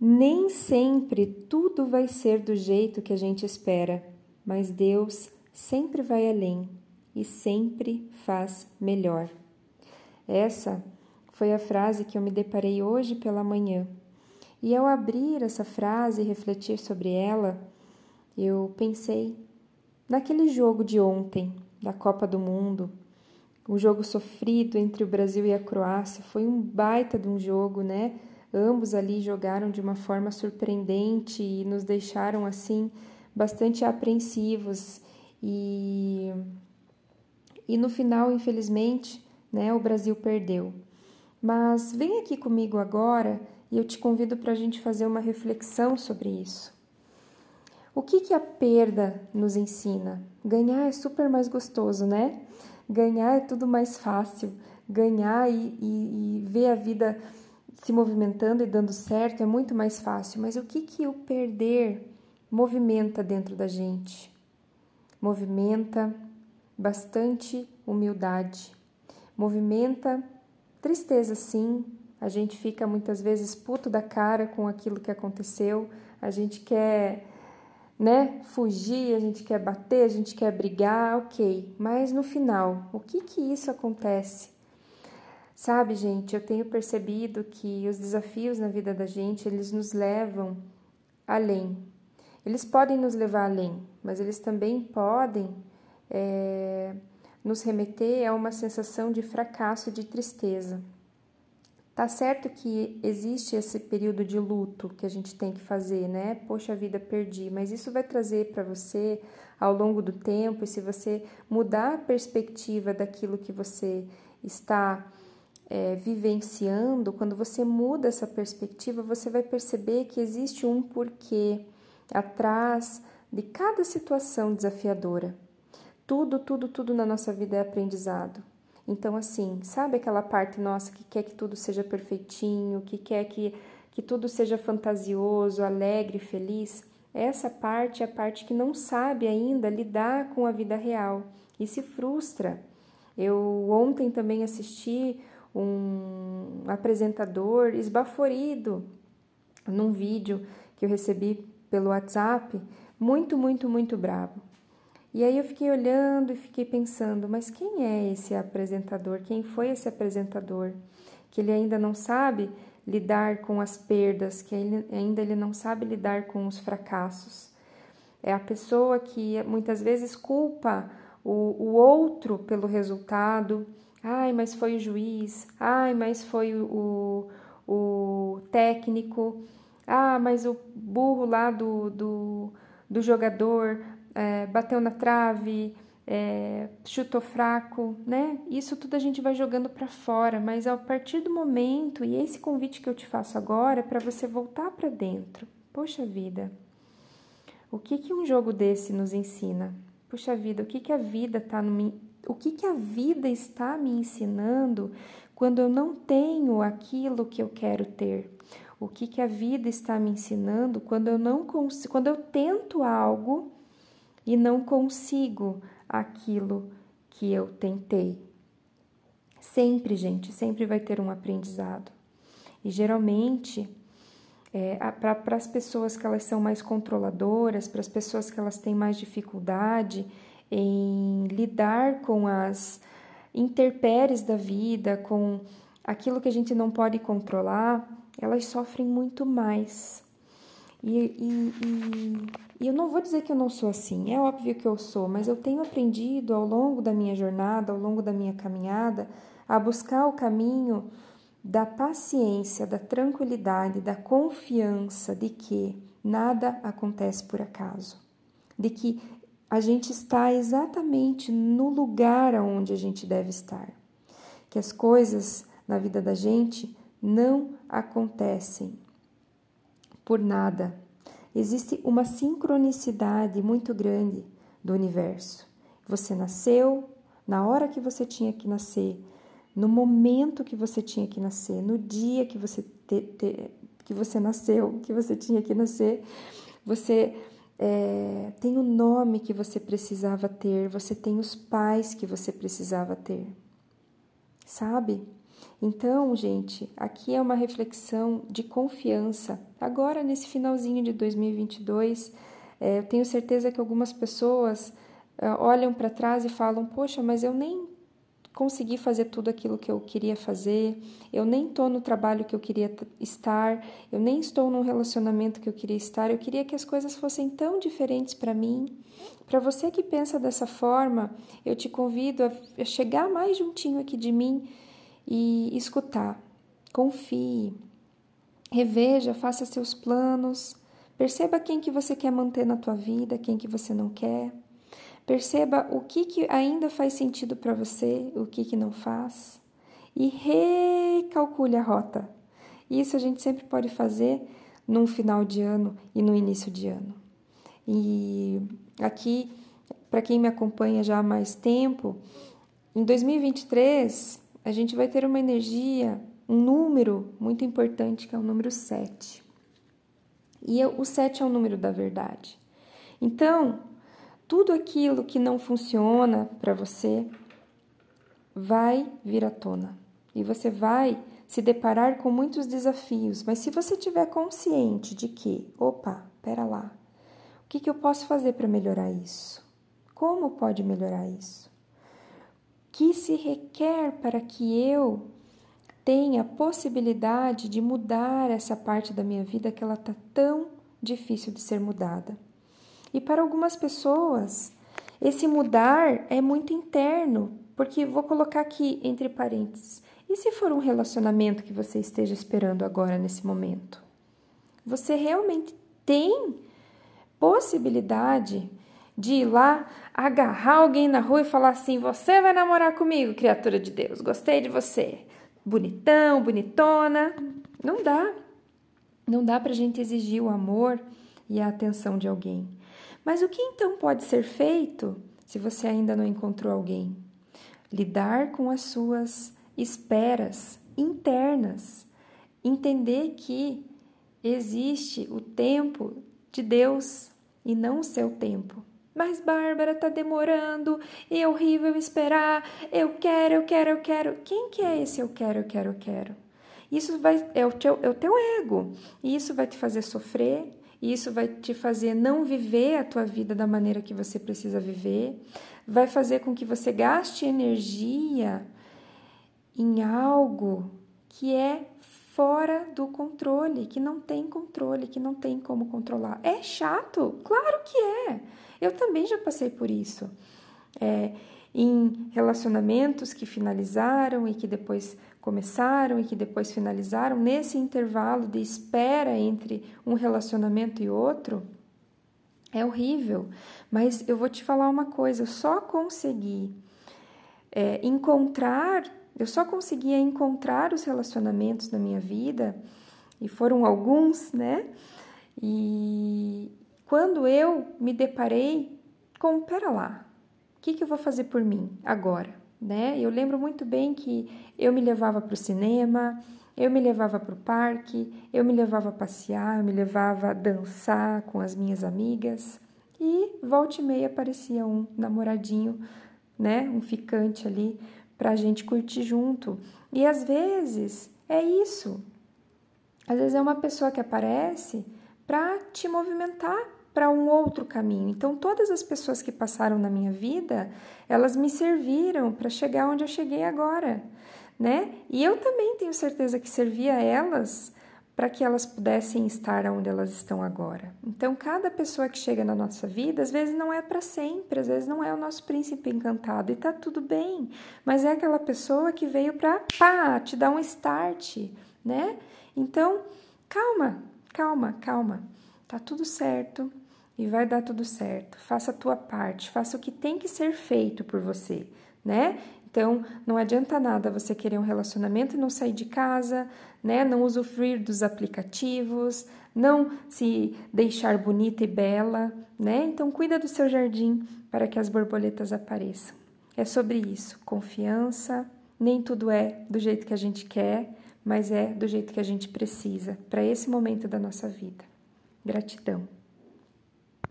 Nem sempre tudo vai ser do jeito que a gente espera, mas Deus sempre vai além e sempre faz melhor. Essa foi a frase que eu me deparei hoje pela manhã. E ao abrir essa frase e refletir sobre ela, eu pensei naquele jogo de ontem, da Copa do Mundo, um jogo sofrido entre o Brasil e a Croácia. Foi um baita de um jogo, né? Ambos ali jogaram de uma forma surpreendente e nos deixaram assim bastante apreensivos e e no final, infelizmente, né, o Brasil perdeu. Mas vem aqui comigo agora e eu te convido para a gente fazer uma reflexão sobre isso. O que, que a perda nos ensina? Ganhar é super mais gostoso, né? Ganhar é tudo mais fácil. Ganhar e, e, e ver a vida se movimentando e dando certo é muito mais fácil. Mas o que, que o perder movimenta dentro da gente? Movimenta bastante humildade, movimenta tristeza, sim. A gente fica muitas vezes puto da cara com aquilo que aconteceu, a gente quer né, fugir, a gente quer bater, a gente quer brigar, ok. Mas no final, o que que isso acontece? Sabe, gente, eu tenho percebido que os desafios na vida da gente, eles nos levam além. Eles podem nos levar além, mas eles também podem é, nos remeter a uma sensação de fracasso de tristeza. Tá certo que existe esse período de luto que a gente tem que fazer, né? Poxa vida, perdi, mas isso vai trazer para você ao longo do tempo, e se você mudar a perspectiva daquilo que você está é, vivenciando, quando você muda essa perspectiva, você vai perceber que existe um porquê atrás de cada situação desafiadora. Tudo, tudo, tudo na nossa vida é aprendizado. Então, assim, sabe aquela parte nossa que quer que tudo seja perfeitinho, que quer que, que tudo seja fantasioso, alegre, feliz? Essa parte é a parte que não sabe ainda lidar com a vida real e se frustra. Eu ontem também assisti um apresentador esbaforido num vídeo que eu recebi pelo WhatsApp, muito, muito, muito bravo. E aí eu fiquei olhando e fiquei pensando, mas quem é esse apresentador? Quem foi esse apresentador? Que ele ainda não sabe lidar com as perdas, que ele, ainda ele não sabe lidar com os fracassos. É a pessoa que muitas vezes culpa o, o outro pelo resultado. Ai, mas foi o juiz. Ai, mas foi o, o técnico. Ah, mas o burro lá do, do, do jogador é, bateu na trave, é, chutou fraco, né? Isso tudo a gente vai jogando para fora, mas a partir do momento, e esse convite que eu te faço agora é para você voltar para dentro. Poxa vida, o que que um jogo desse nos ensina? Puxa vida, o que que a vida tá no o que que a vida está me ensinando quando eu não tenho aquilo que eu quero ter? O que que a vida está me ensinando quando eu não consigo, quando eu tento algo e não consigo aquilo que eu tentei. Sempre, gente, sempre vai ter um aprendizado. E geralmente, é, para as pessoas que elas são mais controladoras, para as pessoas que elas têm mais dificuldade em lidar com as interpéries da vida, com aquilo que a gente não pode controlar, elas sofrem muito mais. E, e, e, e, eu não vou dizer que eu não sou assim, é óbvio que eu sou, mas eu tenho aprendido ao longo da minha jornada, ao longo da minha caminhada, a buscar o caminho da paciência, da tranquilidade, da confiança de que nada acontece por acaso, de que a gente está exatamente no lugar aonde a gente deve estar, que as coisas na vida da gente não acontecem por nada. Existe uma sincronicidade muito grande do universo. Você nasceu na hora que você tinha que nascer, no momento que você tinha que nascer, no dia que você, te, te, que você nasceu, que você tinha que nascer. Você é, tem o nome que você precisava ter, você tem os pais que você precisava ter. Sabe? Então, gente, aqui é uma reflexão de confiança. Agora, nesse finalzinho de 2022, é, eu tenho certeza que algumas pessoas é, olham para trás e falam: Poxa, mas eu nem consegui fazer tudo aquilo que eu queria fazer, eu nem estou no trabalho que eu queria estar, eu nem estou no relacionamento que eu queria estar, eu queria que as coisas fossem tão diferentes para mim. Para você que pensa dessa forma, eu te convido a chegar mais juntinho aqui de mim e escutar. Confie, reveja, faça seus planos, perceba quem que você quer manter na tua vida, quem que você não quer. Perceba o que, que ainda faz sentido para você, o que, que não faz, e recalcule a rota. Isso a gente sempre pode fazer num final de ano e no início de ano. E aqui, para quem me acompanha já há mais tempo, em 2023 a gente vai ter uma energia, um número muito importante que é o número 7. E o 7 é o número da verdade. Então, tudo aquilo que não funciona para você vai vir à tona. E você vai se deparar com muitos desafios, mas se você tiver consciente de que, opa, pera lá, o que, que eu posso fazer para melhorar isso? Como pode melhorar isso? que se requer para que eu tenha a possibilidade de mudar essa parte da minha vida que ela está tão difícil de ser mudada. E para algumas pessoas, esse mudar é muito interno, porque vou colocar aqui entre parênteses. E se for um relacionamento que você esteja esperando agora nesse momento? Você realmente tem possibilidade de ir lá, agarrar alguém na rua e falar assim: Você vai namorar comigo, criatura de Deus, gostei de você. Bonitão, bonitona. Não dá. Não dá para a gente exigir o amor e a atenção de alguém. Mas o que então pode ser feito se você ainda não encontrou alguém? Lidar com as suas esperas internas. Entender que existe o tempo de Deus e não o seu tempo. Mas Bárbara tá demorando, é horrível esperar. Eu quero, eu quero, eu quero. Quem que é esse eu quero, eu quero, eu quero? Isso vai é o teu, é o teu ego. E isso vai te fazer sofrer, e isso vai te fazer não viver a tua vida da maneira que você precisa viver. Vai fazer com que você gaste energia em algo que é fora do controle, que não tem controle, que não tem como controlar. É chato? Claro que é. Eu também já passei por isso. É, em relacionamentos que finalizaram e que depois começaram e que depois finalizaram, nesse intervalo de espera entre um relacionamento e outro, é horrível. Mas eu vou te falar uma coisa: eu só consegui é, encontrar, eu só conseguia encontrar os relacionamentos na minha vida, e foram alguns, né? E, quando eu me deparei com, pera lá, o que, que eu vou fazer por mim agora? Né? Eu lembro muito bem que eu me levava para o cinema, eu me levava para o parque, eu me levava a passear, eu me levava a dançar com as minhas amigas e volta e meia aparecia um namoradinho, né, um ficante ali para a gente curtir junto. E às vezes é isso. Às vezes é uma pessoa que aparece para te movimentar para um outro caminho. Então, todas as pessoas que passaram na minha vida, elas me serviram para chegar onde eu cheguei agora, né? E eu também tenho certeza que servia a elas para que elas pudessem estar onde elas estão agora. Então, cada pessoa que chega na nossa vida, às vezes não é para sempre, às vezes não é o nosso príncipe encantado e tá tudo bem, mas é aquela pessoa que veio para pá, te dar um start, né? Então, calma, calma, calma. Tá tudo certo e vai dar tudo certo. Faça a tua parte, faça o que tem que ser feito por você, né? Então, não adianta nada você querer um relacionamento e não sair de casa, né? Não usufruir dos aplicativos, não se deixar bonita e bela, né? Então, cuida do seu jardim para que as borboletas apareçam. É sobre isso, confiança. Nem tudo é do jeito que a gente quer, mas é do jeito que a gente precisa para esse momento da nossa vida. Gratidão.